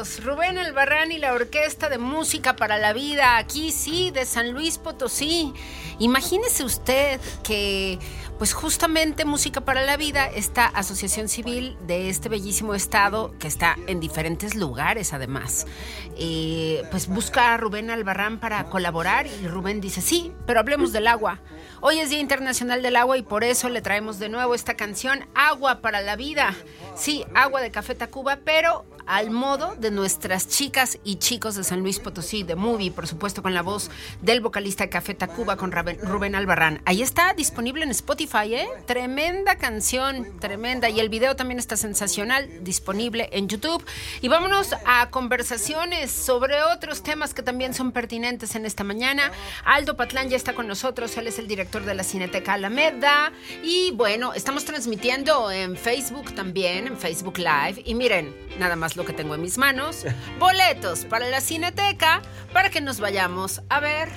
Rubén Albarrán y la Orquesta de Música para la Vida, aquí sí, de San Luis Potosí. Imagínese usted que, pues justamente Música para la Vida, esta asociación civil de este bellísimo estado, que está en diferentes lugares además, eh, pues busca a Rubén Albarrán para colaborar y Rubén dice, sí, pero hablemos del agua. Hoy es Día Internacional del Agua y por eso le traemos de nuevo esta canción, Agua para la Vida. Sí, agua de Café Tacuba, pero al modo de nuestras chicas y chicos de San Luis Potosí, de Movie, por supuesto con la voz del vocalista Café Tacuba, con Rubén Albarrán. Ahí está disponible en Spotify, ¿eh? Tremenda canción, tremenda. Y el video también está sensacional, disponible en YouTube. Y vámonos a conversaciones sobre otros temas que también son pertinentes en esta mañana. Aldo Patlán ya está con nosotros, él es el director de la Cineteca Alameda. Y bueno, estamos transmitiendo en Facebook también, en Facebook Live. Y miren, nada más lo que tengo en mis manos, boletos para la Cineteca para que nos vayamos a ver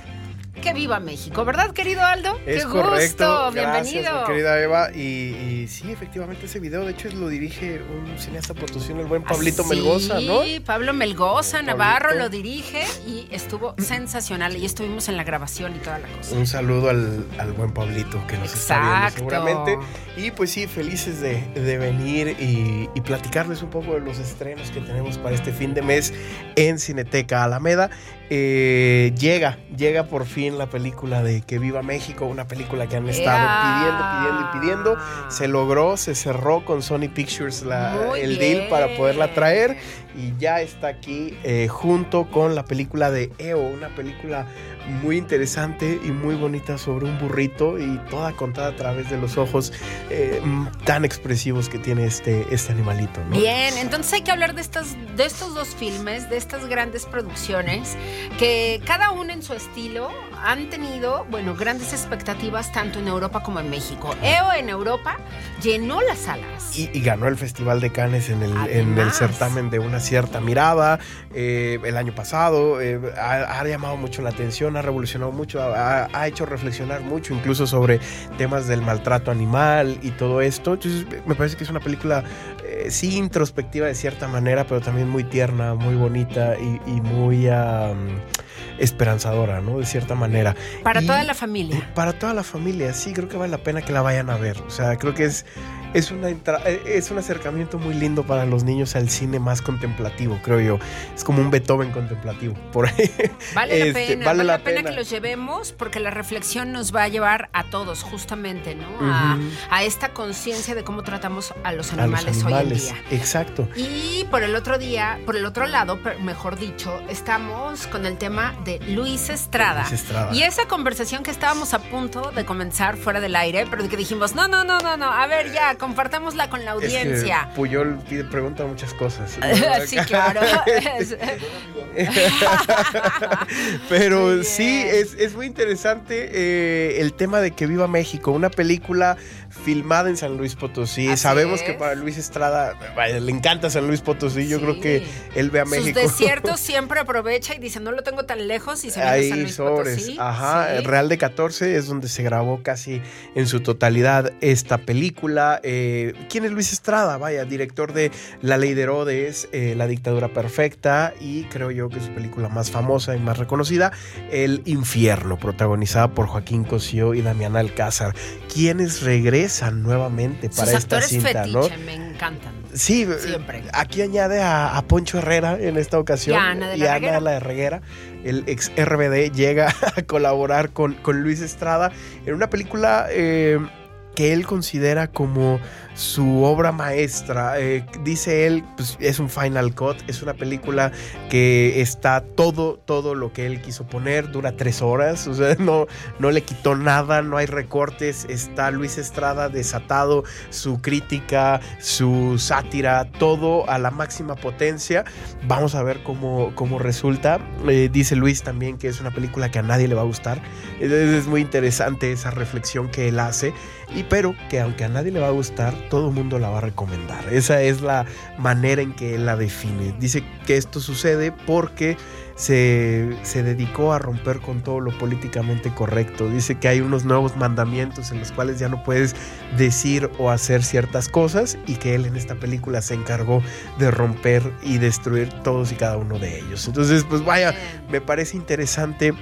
que viva México, ¿verdad, querido Aldo? Es Qué correcto. gusto, bienvenido. querida Eva. Y, y sí, efectivamente, ese video, de hecho, lo dirige un cineasta potosino, el buen Pablito Ah, Melgoza, ¿no? Sí, Pablo Melgoza, Pablito. Navarro lo dirige y estuvo sensacional. Y estuvimos en la grabación y toda la cosa. Un saludo al, al buen Pablito que nos está viendo seguramente. Y pues sí, felices de, de venir y, y platicarles un poco de los estrenos que tenemos para este fin de mes en Cineteca Alameda. Eh, llega, llega por fin la película de Que Viva México, una película que han estado pidiendo, pidiendo y pidiendo. Se logró, se cerró con Sony Pictures la- el deal para poderla traer y ya está aquí eh, junto con la película de EO, una película muy interesante y muy bonita sobre un burrito y toda contada a través de los ojos eh, mm, tan expresivos que tiene este, este animalito. ¿no? Bien, entonces hay que hablar de, estas, de estos dos filmes, de estas grandes producciones, que cada uno en su estilo han tenido, bueno, grandes expectativas tanto en Europa como en México. EO en Europa llenó las salas. Y, y ganó el Festival de Cannes en el, en el certamen de una cierta mirada eh, el año pasado. eh, ha, ha llamado mucho la atención, ha revolucionado mucho, ha, ha hecho reflexionar mucho incluso sobre temas del maltrato animal y todo esto. Entonces me parece que es una película eh, sí introspectiva de cierta manera, pero también muy tierna, muy bonita y, y muy esperanzadora, ¿no? De cierta manera. Para Y- toda la familia. para toda la familia, sí, creo que vale la pena que la vayan a ver. O sea, creo que es, es, una, entra- eh, es un acercamiento muy lindo para los niños al cine más contemplativo, creo yo. Es como un Beethoven contemplativo, por ahí. Vale la Este, pena, vale vale la pena, pena. que los llevemos porque la reflexión nos va a llevar a todos justamente, ¿no? A, a esta conciencia de cómo tratamos a los a los animales, hoy en día. Exacto. Y por el otro día, por el otro lado, mejor dicho, estamos con el tema de Luis Estrada. Luis Estrada. Y esa conversación que estábamos a punto de comenzar fuera del aire, pero que dijimos, no, no, no, no, no, a ver ya, compartámosla con la Es que audiencia. Puyol pide, pregunta muchas cosas. sí, claro. Pero sí, es, es muy interesante eh, el tema de que viva México, una película filmada en San Luis Potosí. Así Sabemos que para Luis Estrada le encanta San Luis Potosí. Yo Sí. creo que él ve a Sus México. desiertos siempre aprovecha y dice, no lo tengo tan lejos y se viene a San Ahí Luis sobres. Potosí. Ajá, Sí. Real de 14 es donde se grabó casi en su totalidad esta película. Eh, ¿Quién es Luis Estrada? Vaya, director de La Ley de Herodes, eh, La Dictadura Perfecta y creo yo que su película más famosa y más reconocida, El Infierno, protagonizada por Joaquín Cosío y Damián Alcázar, quienes regresan nuevamente para Sus esta actores cinta, ¿no? fetiche me encantan. Sí, Siempre. aquí añade a, a Poncho Herrera en esta ocasión. Y a Ana de la Reguera. La Reguera. El ex RBD llega a colaborar con, con Luis Estrada en una película eh, que él considera como su obra maestra. Eh, dice él, pues es un Final Cut, es una película que está todo, todo lo que él quiso poner, dura tres horas, o sea, no, no le quitó nada, no hay recortes, está Luis Estrada desatado, su crítica, su sátira, todo a la máxima potencia. Vamos a ver cómo, cómo resulta. Eh, dice Luis también que es una película que a nadie le va a gustar. Es, es muy interesante esa reflexión que él hace, y pero que aunque a nadie le va a gustar, todo el mundo la va a recomendar. Esa es la manera en que él la define. Dice que esto sucede porque se, se dedicó a romper con todo lo políticamente correcto. Dice que hay unos nuevos mandamientos en los cuales ya no puedes decir o hacer ciertas cosas y que él en esta película se encargó de romper y destruir todos y cada uno de ellos. Entonces, pues vaya, me parece interesante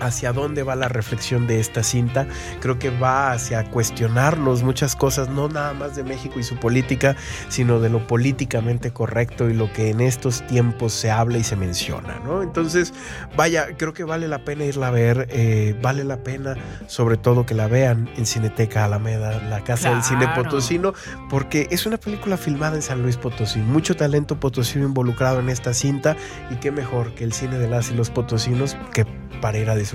hacia dónde va la reflexión de esta cinta. Creo que va hacia cuestionarnos muchas cosas, no nada más de México y su política, sino de lo políticamente correcto y lo que en estos tiempos se habla y se menciona, ¿no? Entonces, vaya, creo que vale la pena irla a ver, eh, vale la pena sobre todo que la vean en Cineteca Alameda, la casa del cine potosino, porque es una película filmada en San Luis Potosí, mucho talento potosino involucrado en esta cinta y qué mejor que el cine de las y los potosinos que para ir a disfrutar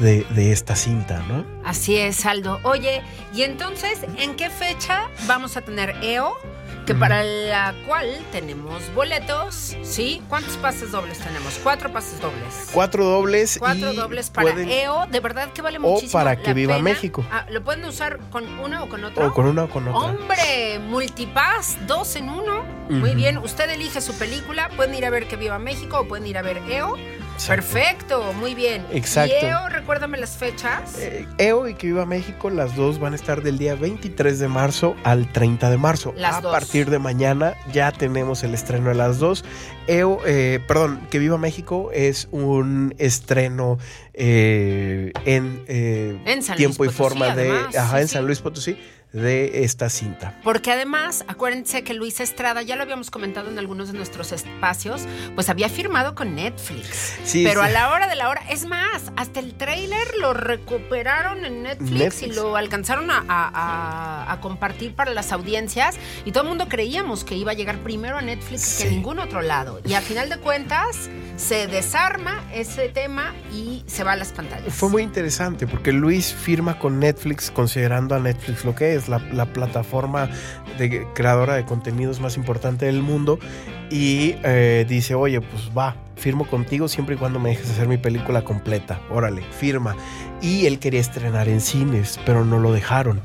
de, de esta cinta, ¿no? Así es, Aldo. Oye, y entonces, ¿en qué fecha vamos a tener EO? Que para la cual tenemos boletos, ¿sí? ¿Cuántos pases dobles tenemos? Cuatro pases dobles. Cuatro dobles Cuatro y dobles para pueden- EO, de verdad que vale O muchísimo para que la viva pena. México. Ah, ¿Lo pueden usar con una o con otra? o con una o con otra. Hombre, multipass, dos en uno. Muy bien, usted elige su película. Pueden ir a ver Que Viva México o pueden ir a ver EO. Perfecto, muy bien. Exacto. Y Eo, recuérdame las fechas. Eh, EO y Que Viva México, las dos van a estar del día 23 de marzo al 30 de marzo. Las a dos. partir de mañana ya tenemos el estreno de las dos. EO, eh, perdón, Que Viva México es un estreno eh, en, eh, tiempo Luis y forma de, además, ajá, sí, en San. Luis Potosí, de esta cinta. Porque además, acuérdense que Luis Estrada, ya lo habíamos comentado en algunos de nuestros espacios, pues había firmado con Netflix. Sí, Pero sí. a la hora de la hora, es más, hasta el tráiler lo recuperaron en Netflix, Netflix. y lo alcanzaron a, a- a- a compartir para las audiencias y todo el mundo creíamos que iba a llegar primero a Netflix que en ningún otro lado. Y a final de cuentas, se desarma ese tema y se va a las pantallas. Fue muy interesante porque Luis firma con Netflix considerando a Netflix lo que es la, la plataforma de creadora de contenidos más importante del mundo y eh, dice, oye, pues va, firmo contigo siempre y cuando me dejes hacer mi película completa. Órale, firma. Y él quería estrenar en cines, pero no lo dejaron.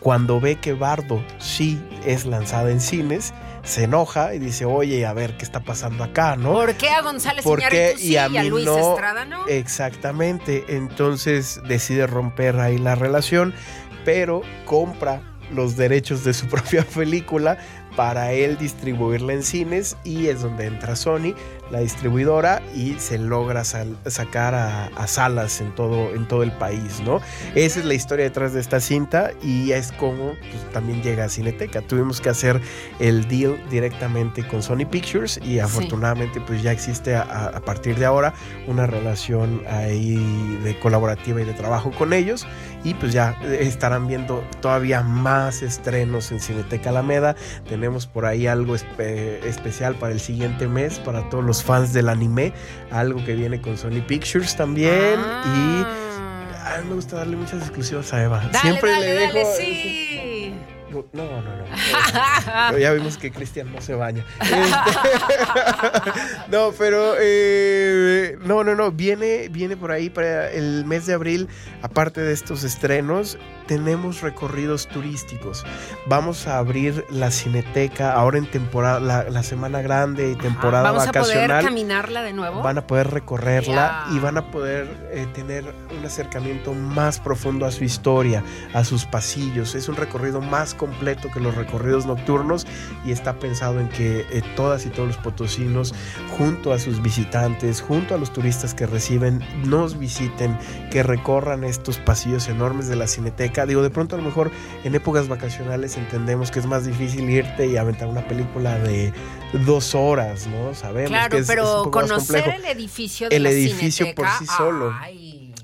Cuando ve que Bardo sí es lanzada en cines, se enoja y dice, oye, a ver, ¿qué está pasando acá, no? ¿Por qué a González. Iñárritu sí Y a y a Luis no. Estrada no? Exactamente, entonces decide romper ahí la relación, pero compra los derechos de su propia película para él distribuirla en cines y es donde entra Sony, la distribuidora, y se logra sal- sacar a, a salas en todo, en todo el país, ¿no? Esa es la historia detrás de esta cinta y es como pues, también llega a Cineteca. Tuvimos que hacer el deal directamente con Sony Pictures y afortunadamente pues ya existe a, a- a partir de ahora una relación ahí de colaborativa y de trabajo con ellos y pues ya estarán viendo todavía más estrenos en Cineteca Alameda. Tenemos por ahí algo espe- especial para el siguiente mes para todos los fans del anime, algo que viene con Sony Pictures también y Ah. a mí me gusta darle muchas exclusivas a Eva. Dale, Siempre dale, le dejo dale, sí. No, no, no. no. Ya vimos que Cristian no se baña. Este- no, pero eh, no, no, no. Viene, viene por ahí para el mes de abril. Aparte de estos estrenos, tenemos recorridos turísticos. Vamos a abrir la Cineteca ahora en temporada, la, la semana grande y temporada Vamos a poder caminarla de nuevo. Van a poder recorrerla y van a poder eh, tener un acercamiento más profundo a su historia, a sus pasillos. Es un recorrido más completo que los recorridos nocturnos y está pensado en que eh, todas y todos los potosinos, junto a sus visitantes, junto a los turistas que reciben, nos visiten, que recorran estos pasillos enormes de la cineteca. Digo, de pronto a lo mejor en épocas vacacionales entendemos que es más difícil irte y aventar una película de dos horas, ¿no? Sabemos claro, que es, es un pero poco más conocer complejo el edificio de el la edificio por sí solo.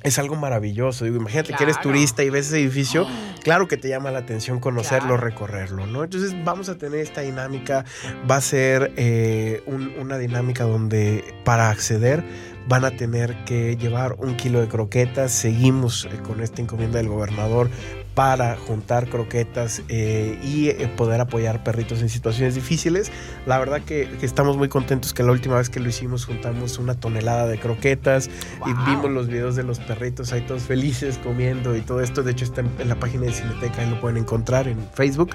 Es algo maravilloso. Digo, imagínate que eres turista y ves ese edificio, claro que te llama la atención conocerlo, Claro. recorrerlo, ¿no? Entonces vamos a tener esta dinámica, va a ser eh, un- una dinámica donde para acceder van a tener que llevar un kilo de croquetas. Seguimos eh, con esta encomienda del gobernador para juntar croquetas eh, y eh, poder apoyar perritos en situaciones difíciles. La verdad que, que estamos muy contentos que la última vez que lo hicimos juntamos una tonelada de croquetas y vimos los videos de los perritos ahí todos felices comiendo y todo esto. De hecho está en, en la página de Cineteca, ahí lo pueden encontrar en Facebook.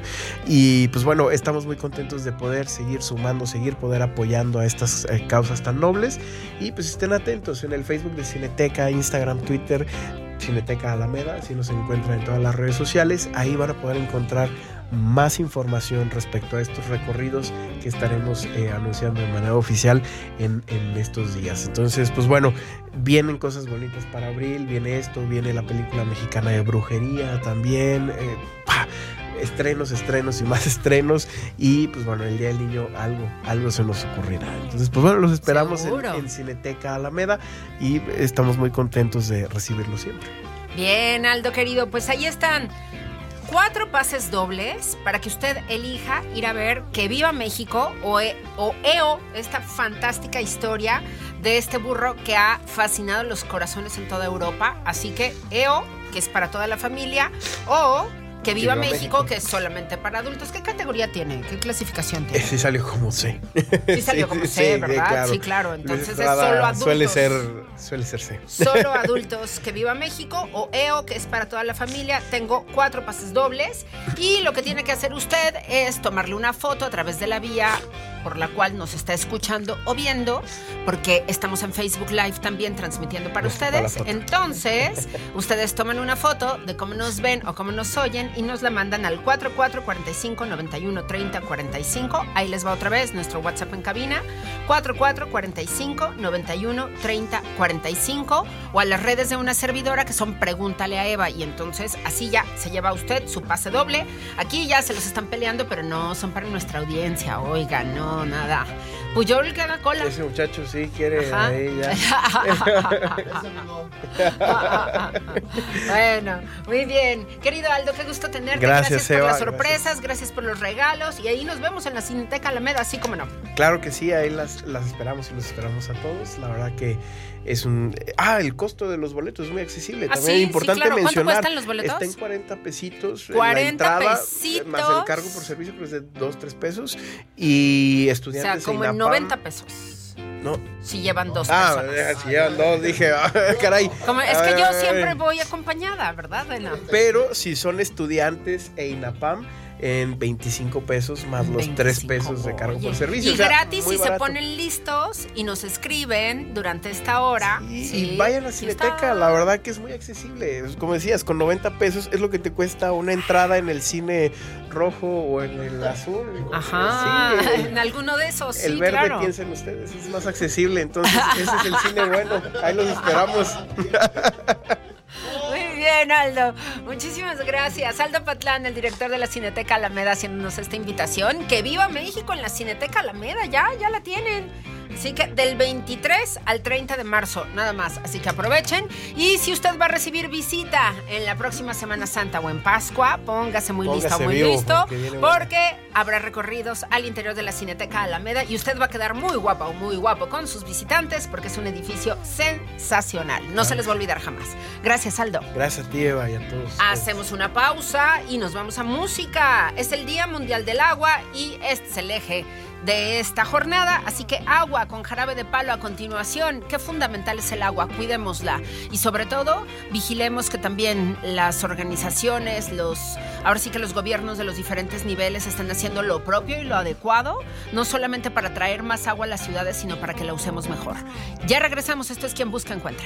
Y pues bueno, estamos muy contentos de poder seguir sumando, seguir poder apoyando a estas eh, causas tan nobles. Y pues estén atentos en el Facebook de Cineteca, Instagram, Twitter. Cineteca Alameda, si nos encuentran en todas las redes sociales, ahí van a poder encontrar más información respecto a estos recorridos que estaremos eh, anunciando de manera oficial en, en estos días. Entonces, pues bueno, vienen cosas bonitas para abril, viene esto, viene la película mexicana de brujería también. eh. Estrenos, estrenos y más estrenos. Y pues bueno, el Día del Niño algo, algo se nos ocurrirá. Entonces, pues bueno, los esperamos en, Cineteca Alameda y estamos muy contentos de recibirlo siempre. Bien, Aldo querido, pues ahí están cuatro pases dobles para que usted elija ir a ver Que Viva México o, E- o EO, esta fantástica historia de este burro que ha fascinado los corazones en toda Europa. Así que EO, que es para toda la familia, o Que Viva, Viva México, México. que es solamente para adultos. ¿Qué categoría tiene? ¿Qué clasificación tiene? Ese salió como C. Sí salió como C, ¿verdad? Sí, claro. Entonces es solo adultos. Suele ser, suele ser C. Solo adultos que viva México o EO que es para toda la familia. Tengo cuatro pases dobles y lo que tiene que hacer usted es tomarle una foto a través de la vía por la cual nos está escuchando o viendo, porque estamos en Facebook Live también transmitiendo para ustedes. Entonces, ustedes toman una foto de cómo nos ven o cómo nos oyen y nos la mandan al 4445 91 30 45. Ahí les va otra vez nuestro WhatsApp en cabina. 4445 91 30 45 o a las redes de una servidora que son Pregúntale a Eva y entonces así ya se lleva usted su pase doble. Aquí ya se los están peleando, pero no son para nuestra audiencia. Oiga, no, nada. Puyol que haga cola. Ese muchacho sí quiere Ajá. ahí ya. bueno, muy bien. Querido Aldo, qué gusto tenerte. Gracias, por Eva, las sorpresas, gracias. por los regalos. Y ahí nos vemos en la Cineteca Alameda, así como no. Claro que sí, ahí las, las esperamos y los esperamos a todos. La verdad que es un... Ah, el costo de los boletos es muy accesible. Ah, También sí, es sí, importante claro. ¿Cuánto mencionar. cuestan los boletos? Está en 40 pesitos. en 40 la entrada, pesitos. Más el cargo por servicio, pues de 2, 3 pesos. Y O estudiantes sea, como en INAPAM, 90 pesos. No. Si llevan dos Ah, personas. si llevan dos, dije, ah, caray. Como- es que yo siempre voy acompañada, ¿verdad? Bueno, Pero si son estudiantes e INAPAM, en 25 pesos más los 3 25. pesos de cargo Oye, por servicio. Y o sea, gratis si se ponen listos y nos escriben durante esta hora. Sí, Sí, y vayan a sí Cineteca, está. la verdad que es muy accesible. Como decías, con 90 pesos es lo que te cuesta una entrada en el cine rojo o en el azul. Ajá, Sí, en alguno de esos, el sí, verde, claro. piensen ustedes, es más accesible. Entonces, ese es el cine bueno. Ahí los esperamos. Bien, Aldo. Muchísimas gracias. Aldo Patlán, el director de la Cineteca Alameda, haciéndonos esta invitación. Que viva México en la Cineteca Alameda, ya, ya la tienen. Así que del 23 al 30 de marzo, nada más. Así que aprovechen. Y si usted va a recibir visita en la próxima Semana Santa o en Pascua, póngase muy listo, muy vivo, listo. Porque habrá recorridos al interior de la Cineteca Alameda y usted va a quedar muy guapa o muy guapo con sus visitantes porque es un edificio sensacional. No se les va a olvidar jamás. Gracias, Aldo. Gracias a ti, Eva, y a todos. Hacemos una pausa y nos vamos a música. Es el Día Mundial del Agua y este es el eje de esta jornada. Así que agua con jarabe de palo a continuación. Qué fundamental es el agua, cuidémosla. Y sobre todo, vigilemos que también las organizaciones, los, ahora sí que los gobiernos de los diferentes niveles están haciendo lo propio y lo adecuado, no solamente para traer más agua a las ciudades, sino para que la usemos mejor. Ya regresamos, esto es quien busca encuentra.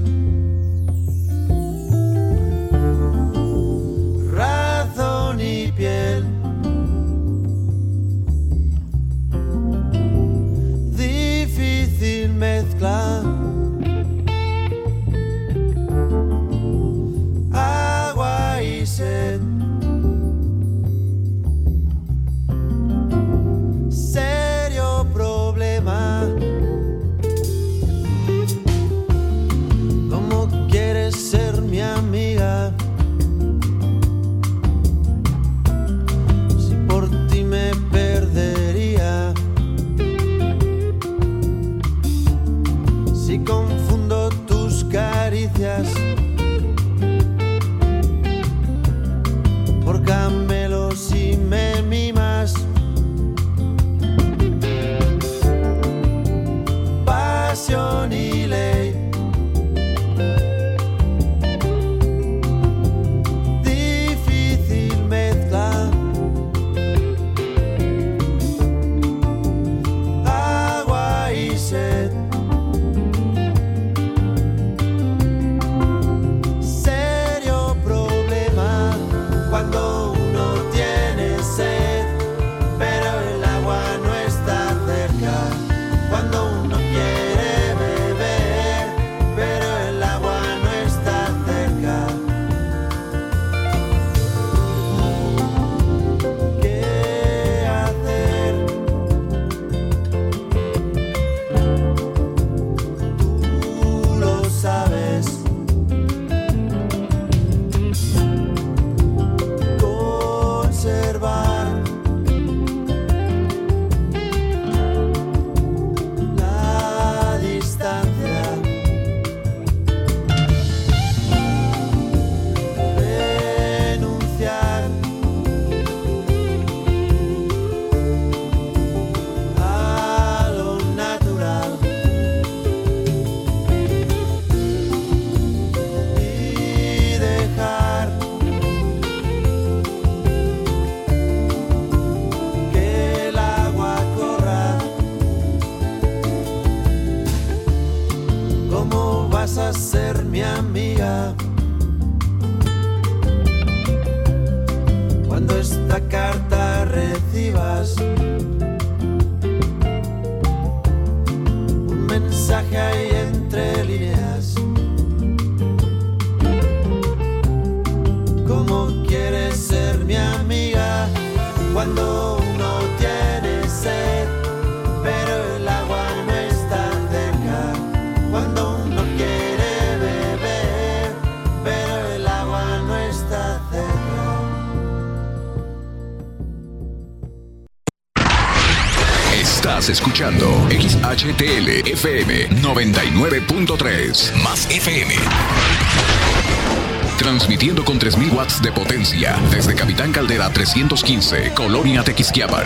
head escuchando XHTL FM 99.3 más FM. Transmitiendo con 3000 watts de potencia desde Capitán Caldera 315, Colonia Tequisquiapan.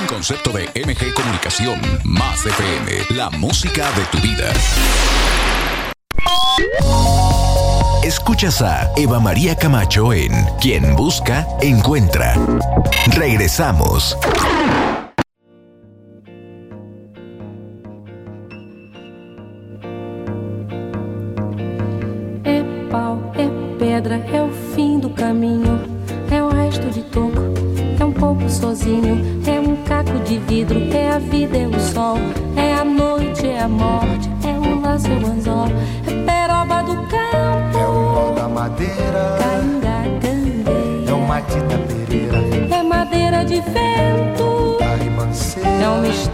Un concepto de MG Comunicación más FM, la música de tu vida. Escuchas a Eva María Camacho en Quien Busca, Encuentra. Regresamos.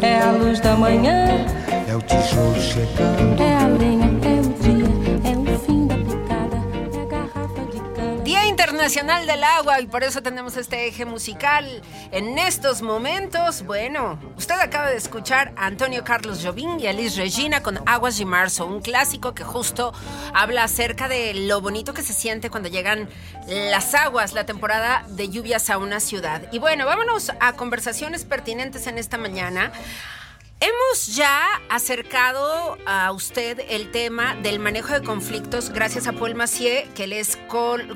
É a luz da manhã, é o tijolo chegando, é Internacional del Agua y por eso tenemos este eje musical en estos momentos. Bueno, usted acaba de escuchar a Antonio Carlos Jobim y a Liz Regina con Aguas de Marzo, un clásico que justo habla acerca de lo bonito que se siente cuando llegan las aguas, la temporada de lluvias a una ciudad. Y bueno, vámonos a conversaciones pertinentes en esta mañana. Hemos ya acercado a usted el tema del manejo de conflictos gracias a Paul Macier, que él es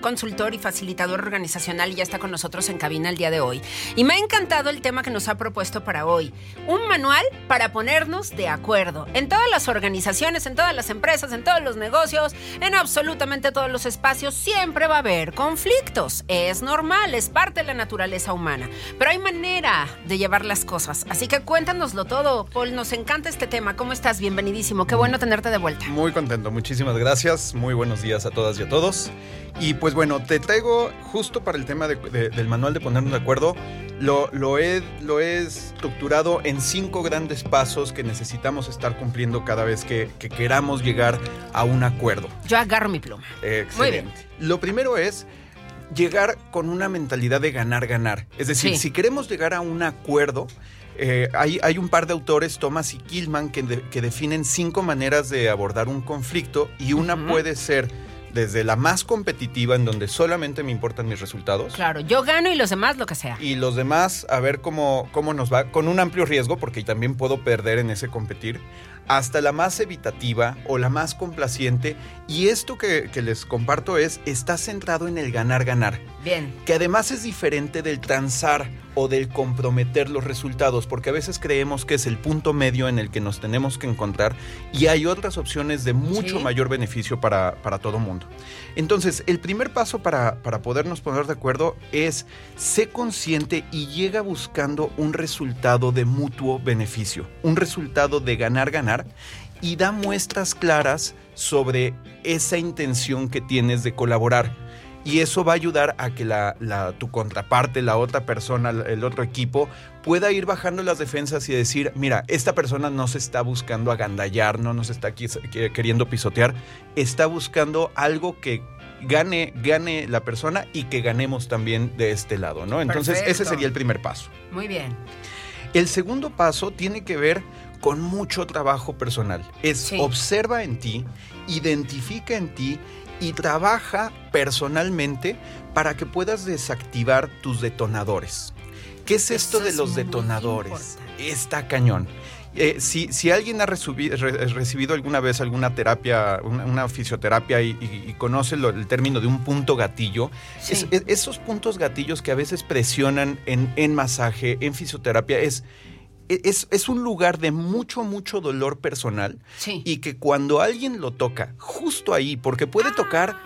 consultor y facilitador organizacional y ya está con nosotros en cabina el día de hoy. Y me ha encantado el tema que nos ha propuesto para hoy. Un manual para ponernos de acuerdo en todas las organizaciones, en todas las empresas, en todos los negocios, en absolutamente todos los espacios. Siempre va a haber conflictos. Es normal, es parte de la naturaleza humana. Pero hay manera de llevar las cosas. Así que cuéntanoslo todo. Paul, nos encanta este tema. ¿Cómo estás? Bienvenidísimo. Qué bueno tenerte de vuelta. Muy contento, muchísimas gracias. Muy buenos días a todas y a todos. Y pues bueno, te traigo justo para el tema de- de- del manual de ponernos de acuerdo. Lo, lo, he, lo he estructurado en cinco grandes pasos que necesitamos estar cumpliendo cada vez que, que queramos llegar a un acuerdo. Yo agarro mi pluma. Excelente. Lo primero es llegar con una mentalidad de ganar, ganar. Es decir, Sí. si queremos llegar a un acuerdo, eh, hay, hay un par de autores, Thomas y Killman, que, de- que definen cinco maneras de abordar un conflicto y una puede ser desde la más competitiva, en donde solamente me importan mis resultados. Claro, yo gano y los demás lo que sea. Y los demás, a ver cómo, cómo nos va, con un amplio riesgo, porque también puedo perder en ese competir, hasta la más evitativa o la más complaciente. Y esto que, que les comparto es, está centrado en el ganar-ganar, Bien. que además es diferente del transar o del comprometer los resultados, porque a veces creemos que es el punto medio en el que nos tenemos que encontrar y hay otras opciones de mucho Sí. mayor beneficio para, para todo mundo. Entonces, el primer paso para, para podernos poner de acuerdo es sé consciente y llega buscando un resultado de mutuo beneficio, un resultado de ganar-ganar y da muestras claras sobre esa intención que tienes de colaborar. Y eso va a ayudar a que la, la- tu contraparte, la otra persona, el otro equipo, pueda ir bajando las defensas y decir, mira, esta persona no se está buscando agandallar, no nos está queriendo pisotear, está buscando algo que gane, gane la persona y que ganemos también de este lado, ¿no? Entonces, ese sería el primer paso. Muy bien. El segundo paso tiene que ver con mucho trabajo personal. Es Sí. observa en ti, identifica en ti y trabaja personalmente para que puedas desactivar tus detonadores. ¿Qué es esto Eso de es los detonadores? Está cañón. Eh, si, si alguien ha re- recibido alguna vez alguna terapia, una, una fisioterapia y, y- y conoce lo- el término de un punto gatillo, Sí. es- es- esos puntos gatillos que a veces presionan en, en masaje, en fisioterapia, es, es, es un lugar de mucho, mucho dolor personal Sí. y que cuando alguien lo toca justo ahí, porque puede tocar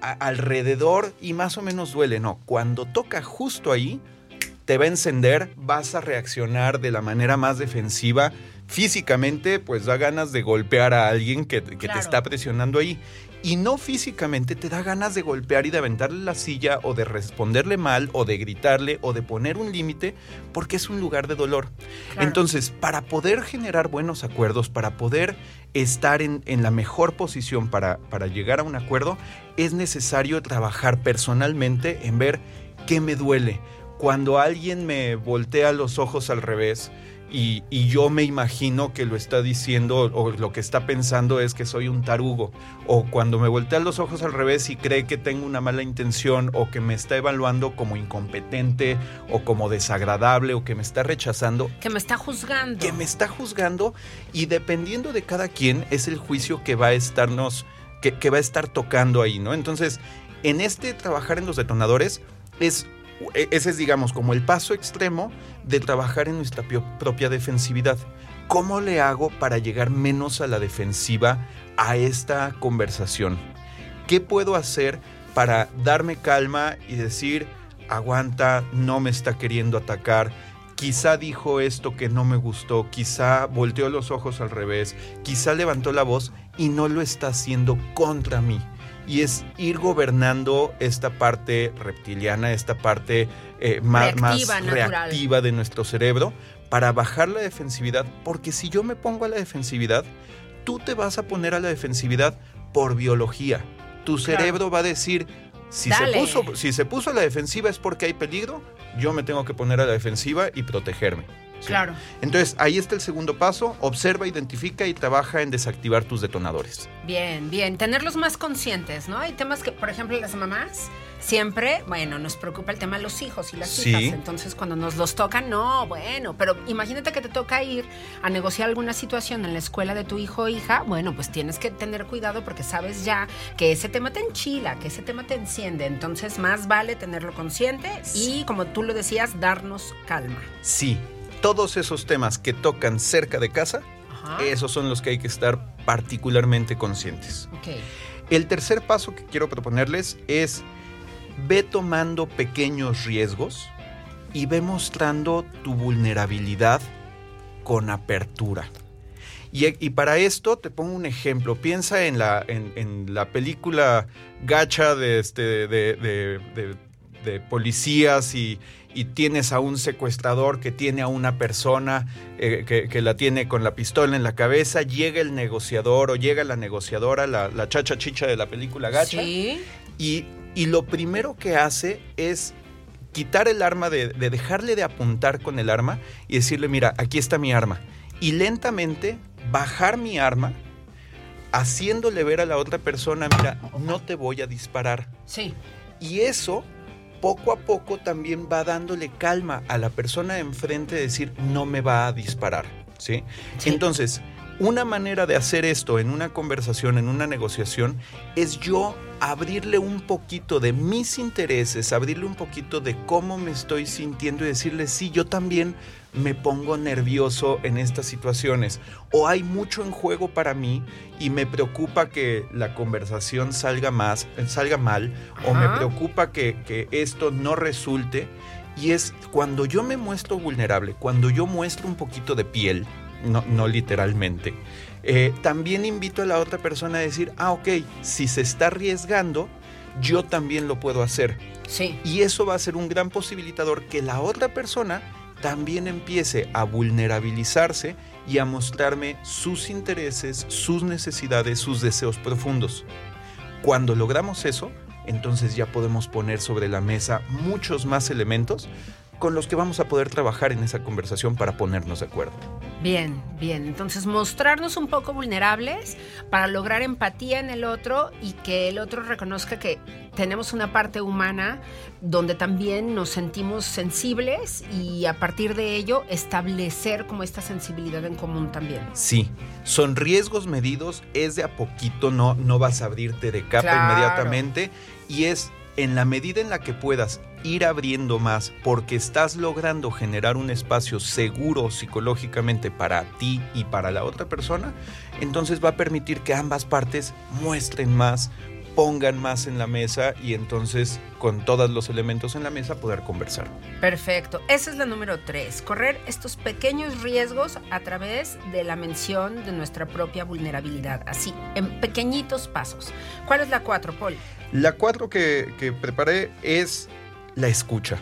a- alrededor y más o menos duele, no, cuando toca justo ahí, te va a encender, vas a reaccionar de la manera más defensiva. Físicamente, pues da ganas de golpear a alguien que, que Claro. te está presionando ahí. Y no físicamente te da ganas de golpear y de aventarle la silla o de responderle mal o de gritarle o de poner un límite porque es un lugar de dolor. Claro. Entonces, para poder generar buenos acuerdos, para poder estar en, en la mejor posición para, para llegar a un acuerdo, es necesario trabajar personalmente en ver qué me duele. Cuando alguien me voltea los ojos al revés y, y yo me imagino que lo está diciendo o lo que está pensando es que soy un tarugo, o cuando me voltea los ojos al revés y cree que tengo una mala intención o que me está evaluando como incompetente o como desagradable o que me está rechazando, Que me está juzgando. que me está juzgando y dependiendo de cada quien es el juicio que va a estarnos, que, que va a estar tocando ahí, ¿no? Entonces, en este trabajar en los detonadores es, ese es, digamos, como el paso extremo de trabajar en nuestra propia defensividad. ¿Cómo le hago para llegar menos a la defensiva a esta conversación? ¿Qué puedo hacer para darme calma y decir, aguanta, no me está queriendo atacar? Quizá dijo esto que no me gustó, quizá volteó los ojos al revés, quizá levantó la voz y no lo está haciendo contra mí. Y es ir gobernando esta parte reptiliana, esta parte eh, más, Reactiva, de nuestro cerebro para bajar la defensividad. Porque si yo me pongo a la defensividad, tú te vas a poner a la defensividad por biología. Tu Claro. cerebro va a decir, si se, puso, si se puso a la defensiva es porque hay peligro, yo me tengo que poner a la defensiva y protegerme. ¿Sí? Claro. Entonces, ahí está el segundo paso, observa, identifica y trabaja en desactivar tus detonadores. Bien, bien. Tenerlos más conscientes, ¿no? Hay temas que, por ejemplo, las mamás siempre, bueno, nos preocupa el tema de los hijos y las Sí. hijas. Entonces, cuando nos los tocan, no, bueno, pero imagínate que te toca ir a negociar alguna situación en la escuela de tu hijo o hija. Bueno, pues tienes que tener cuidado porque sabes ya que ese tema te enchila, que ese tema te enciende. Entonces, más vale tenerlo consciente y, como tú lo decías, darnos calma. Sí, todos esos temas que tocan cerca de casa, Ajá. esos son los que hay que estar particularmente conscientes. El tercer paso que quiero proponerles es ve tomando pequeños riesgos y ve mostrando tu vulnerabilidad con apertura. Y, y para esto te pongo un ejemplo. Piensa en la, en, en la película gacha de, este, de, de- de- de policías y, y tienes a un secuestrador que tiene a una persona eh, que, que la tiene con la pistola en la cabeza. Llega el negociador o llega la negociadora, la, la chacha chicha de la película gacha. Sí. Y, y lo primero que hace es quitar el arma, de, de dejarle de apuntar con el arma y decirle, mira, aquí está mi arma. Y lentamente bajar mi arma, haciéndole ver a la otra persona, mira, no te voy a disparar. Sí. Y eso, poco a poco, también va dándole calma a la persona de enfrente de decir, no me va a disparar. ¿sí? Sí. Entonces, una manera de hacer esto en una conversación, en una negociación, es yo abrirle un poquito de mis intereses, abrirle un poquito de cómo me estoy sintiendo y decirle, sí, yo también me pongo nervioso en estas situaciones. O hay mucho en juego para mí y me preocupa que la conversación salga, más, salga mal, o me preocupa que, que esto no resulte. Y es cuando yo me muestro vulnerable, cuando yo muestro un poquito de piel, no, no literalmente, eh, también invito a la otra persona a decir, ah, ok, si se está arriesgando, yo también lo puedo hacer. Sí. Y eso va a ser un gran posibilitador que la otra persona también empiece a vulnerabilizarse y a mostrarme sus intereses, sus necesidades, sus deseos profundos. Cuando logramos eso, entonces ya podemos poner sobre la mesa muchos más elementos con los que vamos a poder trabajar en esa conversación para ponernos de acuerdo. Bien, bien. Entonces mostrarnos un poco vulnerables para lograr empatía en el otro y que el otro reconozca que tenemos una parte humana donde también nos sentimos sensibles y a partir de ello establecer como esta sensibilidad en común también. Sí, son riesgos medidos, es de a poquito, no, no vas a abrirte de capa Claro. inmediatamente y es en la medida en la que puedas ir abriendo más porque estás logrando generar un espacio seguro psicológicamente para ti y para la otra persona, entonces va a permitir que ambas partes muestren más, pongan más en la mesa y entonces con todos los elementos en la mesa poder conversar. Perfecto. Esa es la número tres. Correr estos pequeños riesgos a través de la mención de nuestra propia vulnerabilidad. Así, en pequeñitos pasos. ¿Cuál es la cuatro, Paul? La cuatro que, que preparé es la escucha.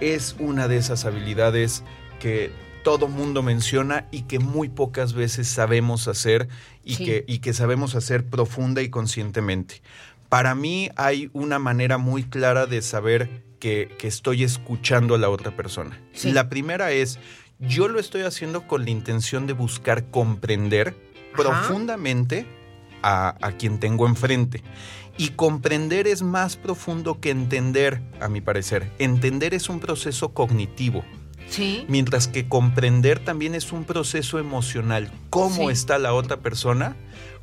Es una de esas habilidades que todo mundo menciona y que muy pocas veces sabemos hacer y, Sí. que, y que sabemos hacer profunda y conscientemente. Para mí hay una manera muy clara de saber que, que estoy escuchando a la otra persona. Sí. La primera es, yo lo estoy haciendo con la intención de buscar comprender Ajá. profundamente a, a quien tengo enfrente. Y comprender es más profundo que entender, a mi parecer. Entender es un proceso cognitivo, Sí. mientras que comprender también es un proceso emocional. ¿Cómo Sí. está la otra persona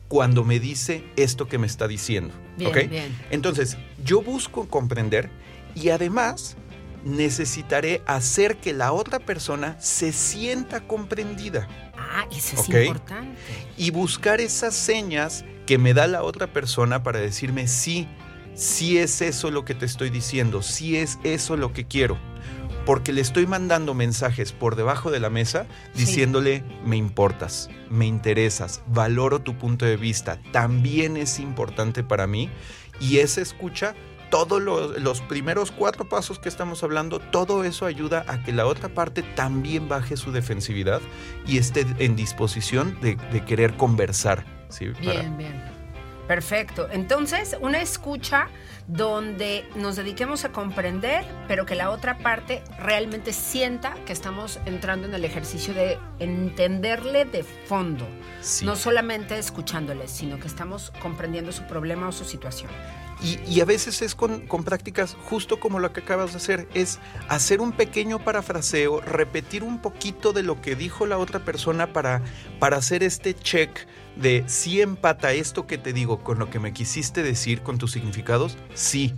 cuando me dice esto que me está diciendo? Bien, ¿ok? bien. Entonces, yo busco comprender y además necesitaré hacer que la otra persona se sienta comprendida Ah, eso es Ok. importante. y buscar esas señas que me da la otra persona para decirme sí, sí es eso lo que te estoy diciendo, sí es eso lo que quiero. Porque le estoy mandando mensajes por debajo de la mesa Sí. diciéndole me importas, me interesas, valoro tu punto de vista, también es importante para mí. Y esa escucha, todos los, los primeros cuatro pasos que estamos hablando, todo eso ayuda a que la otra parte también baje su defensividad y esté en disposición de, de querer conversar. ¿Sí? Para- Bien, bien. Perfecto. Entonces, una escucha donde nos dediquemos a comprender, pero que la otra parte realmente sienta que estamos entrando en el ejercicio de entenderle de fondo. Sí. No solamente escuchándole, sino que estamos comprendiendo su problema o su situación. Y, y a veces es con, con prácticas justo como lo que acabas de hacer, es hacer un pequeño parafraseo, repetir un poquito de lo que dijo la otra persona para, para hacer este check de si empata esto que te digo con lo que me quisiste decir, con tus significados, sí.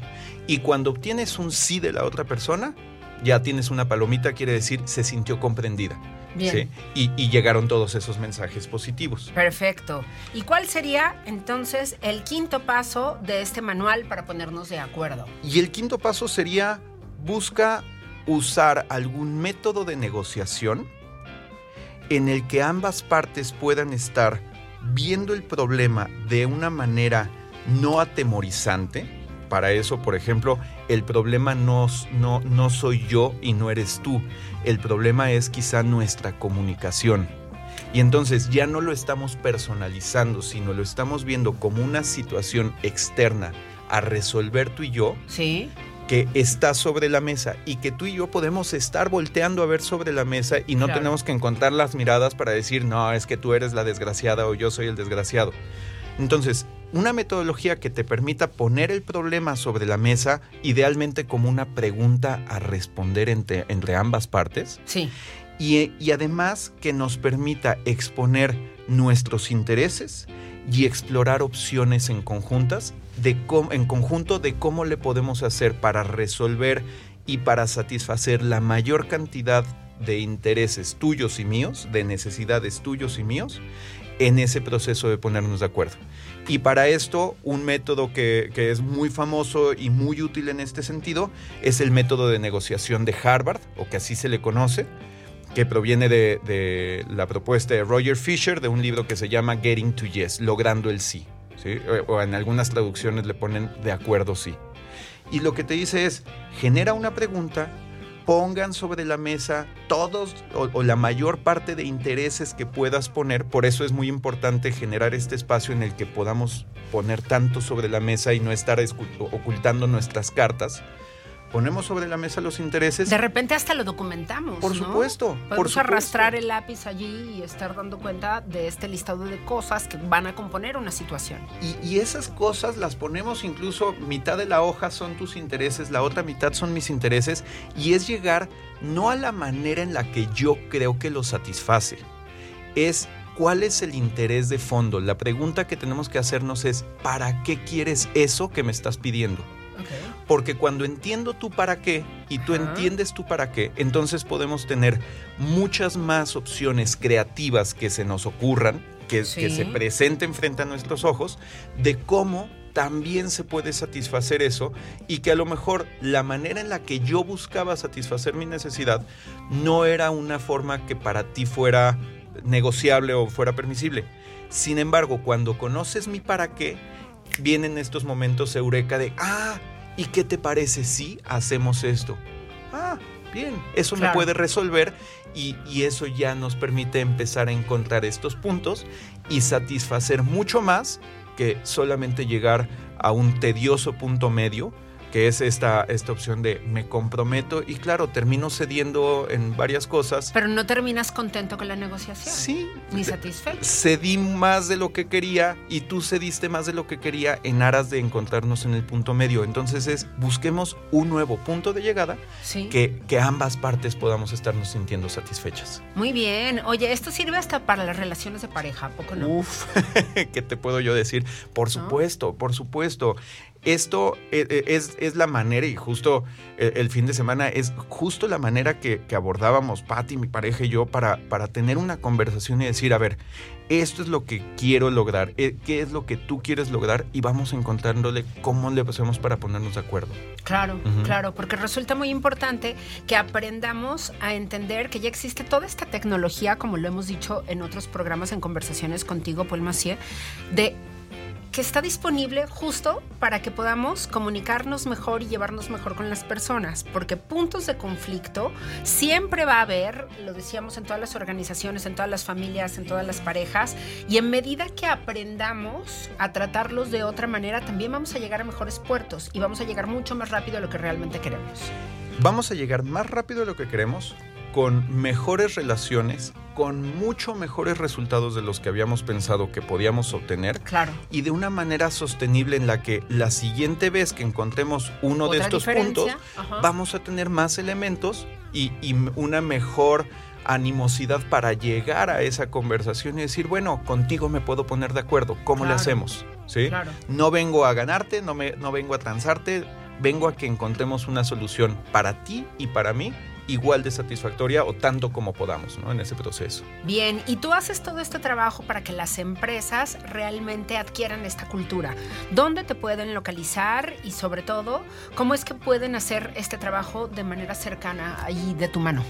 Y cuando obtienes un sí de la otra persona, ya tienes una palomita, quiere decir se sintió comprendida. Bien. ¿sí? Y, y llegaron todos esos mensajes positivos. Perfecto. ¿Y cuál sería entonces el quinto paso de este manual para ponernos de acuerdo? Y el quinto paso sería busca usar algún método de negociación en el que ambas partes puedan estar viendo el problema de una manera no atemorizante. Para eso, por ejemplo, el problema no, no, no soy yo y no eres tú. El problema es quizá nuestra comunicación. Y entonces ya no lo estamos personalizando, sino lo estamos viendo como una situación externa a resolver tú y yo, Sí. Que está sobre la mesa y que tú y yo podemos estar volteando a ver sobre la mesa y no Claro. tenemos que encontrar las miradas para decir, no, es que tú eres la desgraciada o yo soy el desgraciado. Entonces, una metodología que te permita poner el problema sobre la mesa, idealmente como una pregunta a responder entre, entre ambas partes, Sí. y, y además que nos permita exponer nuestros intereses y explorar opciones en conjuntas de cómo- en conjunto de cómo le podemos hacer para resolver y para satisfacer la mayor cantidad de intereses tuyos y míos, de necesidades tuyos y míos, en ese proceso de ponernos de acuerdo. Y para esto, un método que, que es muy famoso y muy útil en este sentido es el método de negociación de Harvard, o que así se le conoce, que proviene de, la propuesta de Roger Fisher de un libro que se llama Getting to Yes, logrando el sí. O, en algunas traducciones le ponen de acuerdo sí. Y lo que te dice es, genera una pregunta pongan sobre la mesa todos o, la mayor parte de intereses que puedas poner. Por eso es muy importante generar este espacio en el que podamos poner tanto sobre la mesa y no estar ocultando nuestras cartas. Ponemos sobre la mesa los intereses. De repente hasta lo documentamos. Por ¿no? supuesto, Podemos por supuesto. arrastrar el lápiz allí y estar dando cuenta de este listado de cosas que van a componer una situación. Y, y esas cosas las ponemos incluso, mitad de la hoja son tus intereses, la otra mitad son mis intereses, y es llegar no a la manera en la que yo creo que lo satisface, es cuál es el interés de fondo. La pregunta que tenemos que hacernos es, ¿para qué quieres eso que me estás pidiendo? Porque cuando entiendo tú para qué y tú Ajá. entiendes tú para qué, entonces podemos tener muchas más opciones creativas que se nos ocurran, que, Sí. que se presenten frente a nuestros ojos, de cómo también se puede satisfacer eso y que a lo mejor la manera en la que yo buscaba satisfacer mi necesidad no era una forma que para ti fuera negociable o fuera permisible. Sin embargo, cuando conoces mi para qué, vienen estos momentos eureka de, ah, ¿y qué te parece si hacemos esto? Ah, bien, eso me puede resolver y, y eso ya nos permite empezar a encontrar estos puntos y satisfacer mucho más que solamente llegar a un tedioso punto medio, que es esta, esta opción de me comprometo y claro, termino cediendo en varias cosas. Pero no terminas contento con la negociación. Sí, Ni satisfecho. cedí más de lo que quería y tú cediste más de lo que quería en aras de encontrarnos en el punto medio. Entonces es busquemos un nuevo punto de llegada Sí. que, que ambas partes podamos estarnos sintiendo satisfechas. Muy bien. Oye, esto sirve hasta para las relaciones de pareja, ¿a poco no? Uf, ¿qué te puedo yo decir? Por supuesto, por supuesto. Esto eh, eh, es, es la manera, y justo eh, el fin de semana, es justo la manera que, que abordábamos Patti, mi pareja y yo, para, para tener una conversación y decir, a ver, esto es lo que quiero lograr, qué es lo que tú quieres lograr, y vamos encontrándole cómo le hacemos para ponernos de acuerdo. Claro, claro, porque resulta muy importante que aprendamos a entender que ya existe toda esta tecnología, como lo hemos dicho en otros programas, en conversaciones contigo, Paul Macier, de que está disponible justo para que podamos comunicarnos mejor y llevarnos mejor con las personas, porque puntos de conflicto siempre va a haber, lo decíamos en todas las organizaciones, en todas las familias, en todas las parejas, y en medida que aprendamos a tratarlos de otra manera, también vamos a llegar a mejores puertos y vamos a llegar mucho más rápido a lo que realmente queremos. Vamos a llegar más rápido de lo que queremos, con mejores relaciones, con mucho mejores resultados de los que habíamos pensado que podíamos obtener Claro. y de una manera sostenible en la que la siguiente vez que encontremos uno de estos diferencia, puntos, ajá. vamos a tener más elementos y, y una mejor animosidad para llegar a esa conversación y decir, bueno, contigo me puedo poner de acuerdo, ¿cómo le Claro. hacemos? ¿Sí? Claro. No vengo a ganarte, no, me, no vengo a transarte, vengo a que encontremos una solución para ti y para mí igual de satisfactoria o tanto como podamos en ese proceso. Bien, y tú haces todo este trabajo para que las empresas realmente adquieran esta cultura. ¿Dónde te pueden localizar y sobre todo, cómo es que pueden hacer este trabajo de manera cercana ahí de tu mano?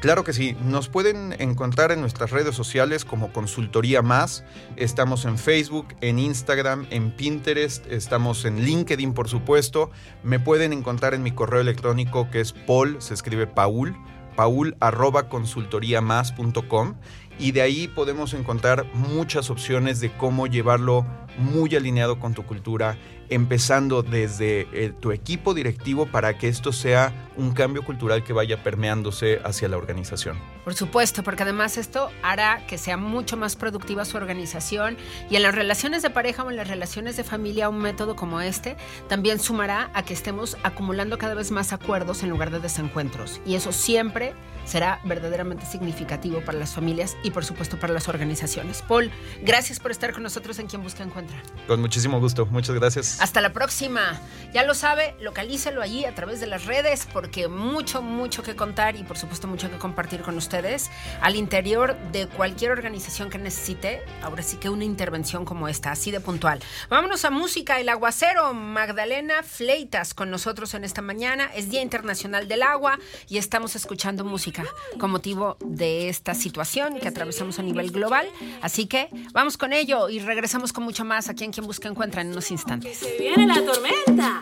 Claro que sí, nos pueden encontrar en nuestras redes sociales como Consultoría Más. Estamos en Facebook, en Instagram, en Pinterest, estamos en LinkedIn, por supuesto. Me pueden encontrar en mi correo electrónico que es Paul, se escribe Paul, paul arroba consultoriamás.com y de ahí podemos encontrar muchas opciones de cómo llevarlo muy alineado con tu cultura, empezando desde eh, tu equipo directivo para que esto sea un cambio cultural que vaya permeándose hacia la organización. Por supuesto, porque además esto hará que sea mucho más productiva su organización y en las relaciones de pareja o en las relaciones de familia un método como este también sumará a que estemos acumulando cada vez más acuerdos en lugar de desencuentros y eso siempre será verdaderamente significativo para las familias y por supuesto para las organizaciones. Paul, gracias por estar con nosotros en Quien Busca Encuentra. Con muchísimo gusto, muchas gracias. Hasta la próxima. Ya lo sabe, localícelo allí a través de las redes porque mucho, mucho que contar y por supuesto mucho que compartir con ustedes al interior de cualquier organización que necesite. Ahora sí que una intervención como esta, así de puntual. Vámonos a música. El aguacero, Magdalena Fleitas con nosotros en esta mañana. Es Día Internacional del Agua y estamos escuchando música con motivo de esta situación que atravesamos a nivel global. Así que vamos con ello y regresamos con mucho más aquí en Quien Busca Encuentra en unos instantes. Se viene la tormenta.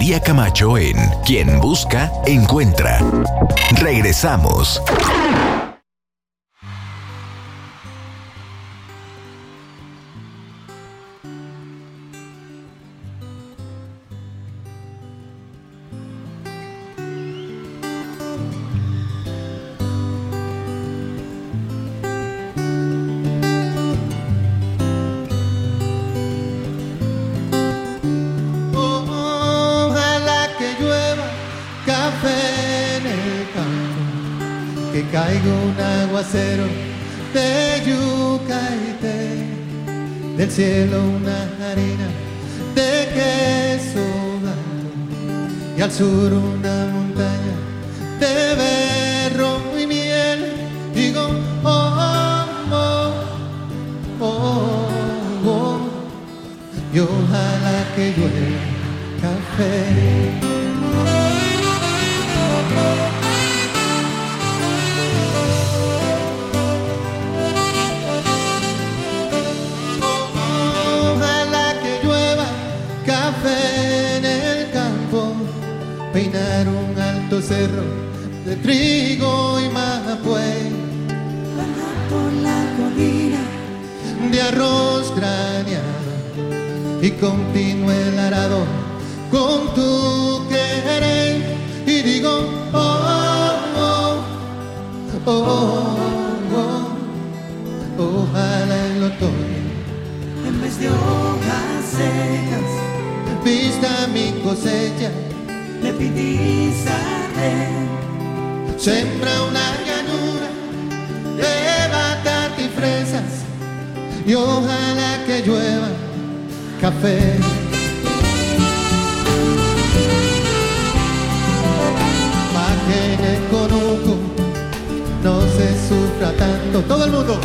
María Camacho en Quien Busca, Encuentra. Regresamos. Aguacero de yuca y té, del cielo una harina de queso blanco, y al sur una montaña de berro y miel. Digo, oh, oh, oh, oh, y ojalá que llueva café. Alto cerro de trigo y mapuey, Por la colina de arroz graneado y continúe el arado con tu querer. Y digo oh oh oh, oh, oh, ojalá el otoño en vez de hojas secas vista mi cosecha le pedí sembra una llanura de batata y fresas y ojalá que llueva café. Pa' que en el conuco no se sufra tanto. Todo el mundo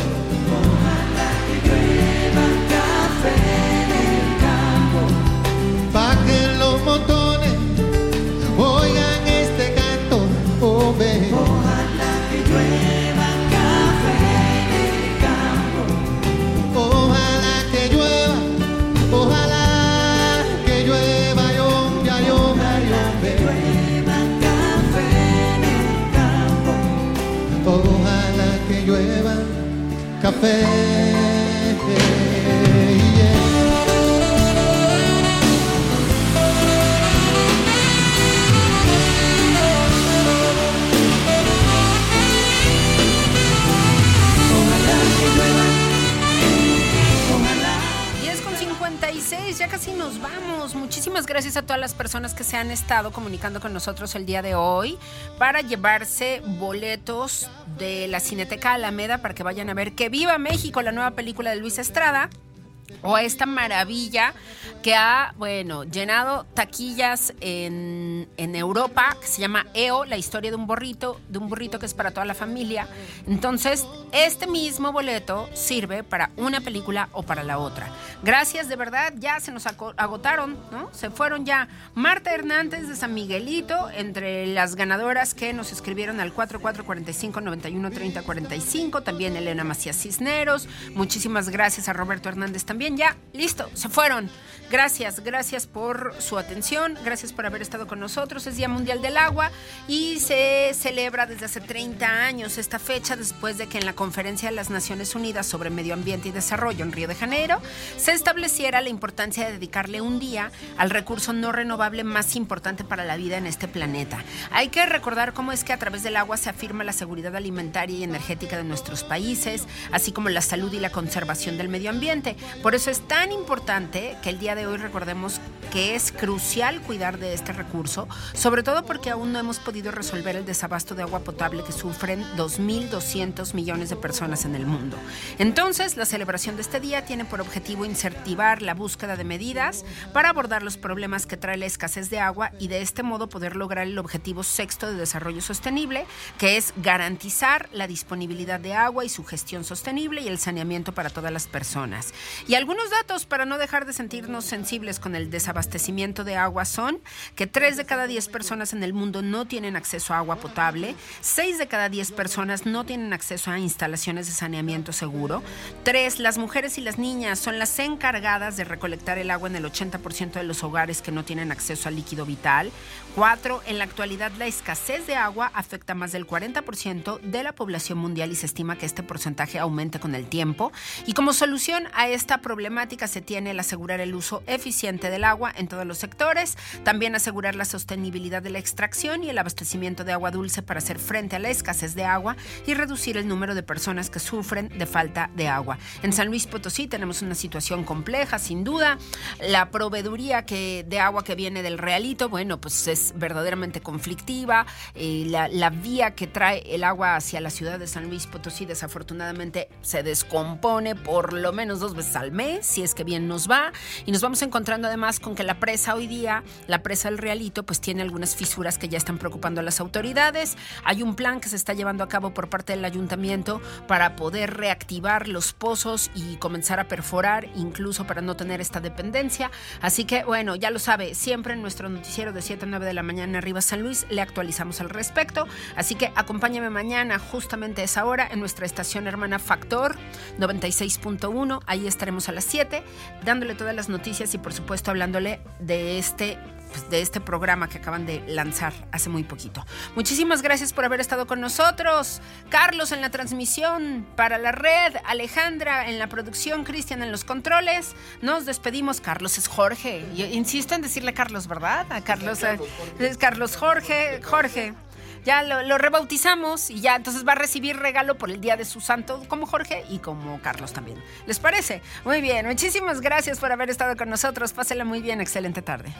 café. Gracias a todas las personas que se han estado comunicando con nosotros el día de hoy para llevarse boletos de la Cineteca Alameda para que vayan a ver Que Viva México, la nueva película de Luis Estrada. O esta maravilla que ha, bueno, llenado taquillas en, en Europa, que se llama EO, la historia de un burrito, de un burrito que es para toda la familia. Entonces, este mismo boleto sirve para una película o para la otra. Gracias, de verdad, ya se nos agotaron, ¿no? Se fueron ya Marta Hernández de San Miguelito, entre las ganadoras que nos escribieron al 4445 91 30 45, también Elena Macías Cisneros, muchísimas gracias a Roberto Hernández también, ya, listo, se fueron. Gracias, gracias por su atención, gracias por haber estado con nosotros, es Día Mundial del Agua y se celebra desde hace 30 años esta fecha después de que en la Conferencia de las Naciones Unidas sobre Medio Ambiente y Desarrollo en Río de Janeiro se estableciera la importancia de dedicarle un día al recurso no renovable más importante para la vida en este planeta. Hay que recordar cómo es que a través del agua se afirma la seguridad alimentaria y energética de nuestros países, así como la salud y la conservación del medio ambiente. Por eso es tan importante que el día de hoy recordemos que es crucial cuidar de este recurso, sobre todo porque aún no hemos podido resolver el desabasto de agua potable que sufren 2.200 millones de personas en el mundo. Entonces, la celebración de este día tiene por objetivo incentivar la búsqueda de medidas para abordar los problemas que trae la escasez de agua y de este modo poder lograr el objetivo sexto de desarrollo sostenible, que es garantizar la disponibilidad de agua y su gestión sostenible y el saneamiento para todas las personas. Algunos datos para no dejar de sentirnos sensibles con el desabastecimiento de agua son que 3 de cada 10 personas en el mundo no tienen acceso a agua potable, 6 de cada 10 personas no tienen acceso a instalaciones de saneamiento seguro, 3 las mujeres y las niñas son las encargadas de recolectar el agua en el 80% de los hogares que no tienen acceso al líquido vital, 4 en la actualidad la escasez de agua afecta a más del 40% de la población mundial y se estima que este porcentaje aumente con el tiempo y como solución a esta problemática se tiene el asegurar el uso eficiente del agua en todos los sectores, también asegurar la sostenibilidad de la extracción y el abastecimiento de agua dulce para hacer frente a la escasez de agua y reducir el número de personas que sufren de falta de agua. En San Luis Potosí tenemos una situación compleja, sin duda. La proveeduría de agua que viene del realito, bueno, pues es verdaderamente conflictiva. Eh, la, la vía que trae el agua hacia la ciudad de San Luis Potosí desafortunadamente se descompone por lo menos dos veces al mes, si es que bien nos va. Y nos vamos encontrando además con que la presa hoy día, la presa del realito, pues tiene algunas fisuras que ya están preocupando a las autoridades. Hay un plan que se está llevando a cabo por parte del ayuntamiento para poder reactivar los pozos y comenzar a perforar, incluso para no tener esta dependencia. Así que, bueno, ya lo sabe, siempre en nuestro noticiero de 7 a 9 de la mañana arriba San Luis le actualizamos al respecto. Así que acompáñame mañana justamente a esa hora en nuestra estación hermana Factor 96.1. Ahí estaremos a las 7 dándole todas las noticias y por supuesto hablándole de este pues, de este programa que acaban de lanzar hace muy poquito. Muchísimas gracias por haber estado con nosotros. Carlos en la transmisión para la red, Alejandra en la producción, Cristian en los controles. Nos despedimos. Carlos es Jorge. Yo insisto en decirle Carlos, ¿verdad? A Carlos, eh, es Carlos Jorge, Jorge. Ya lo, lo rebautizamos y ya entonces va a recibir regalo por el día de su santo como Jorge y como Carlos también. ¿Les parece? Muy bien, muchísimas gracias por haber estado con nosotros. Pásela muy bien, excelente tarde.